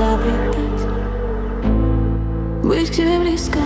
запретать Быть к тебе близко.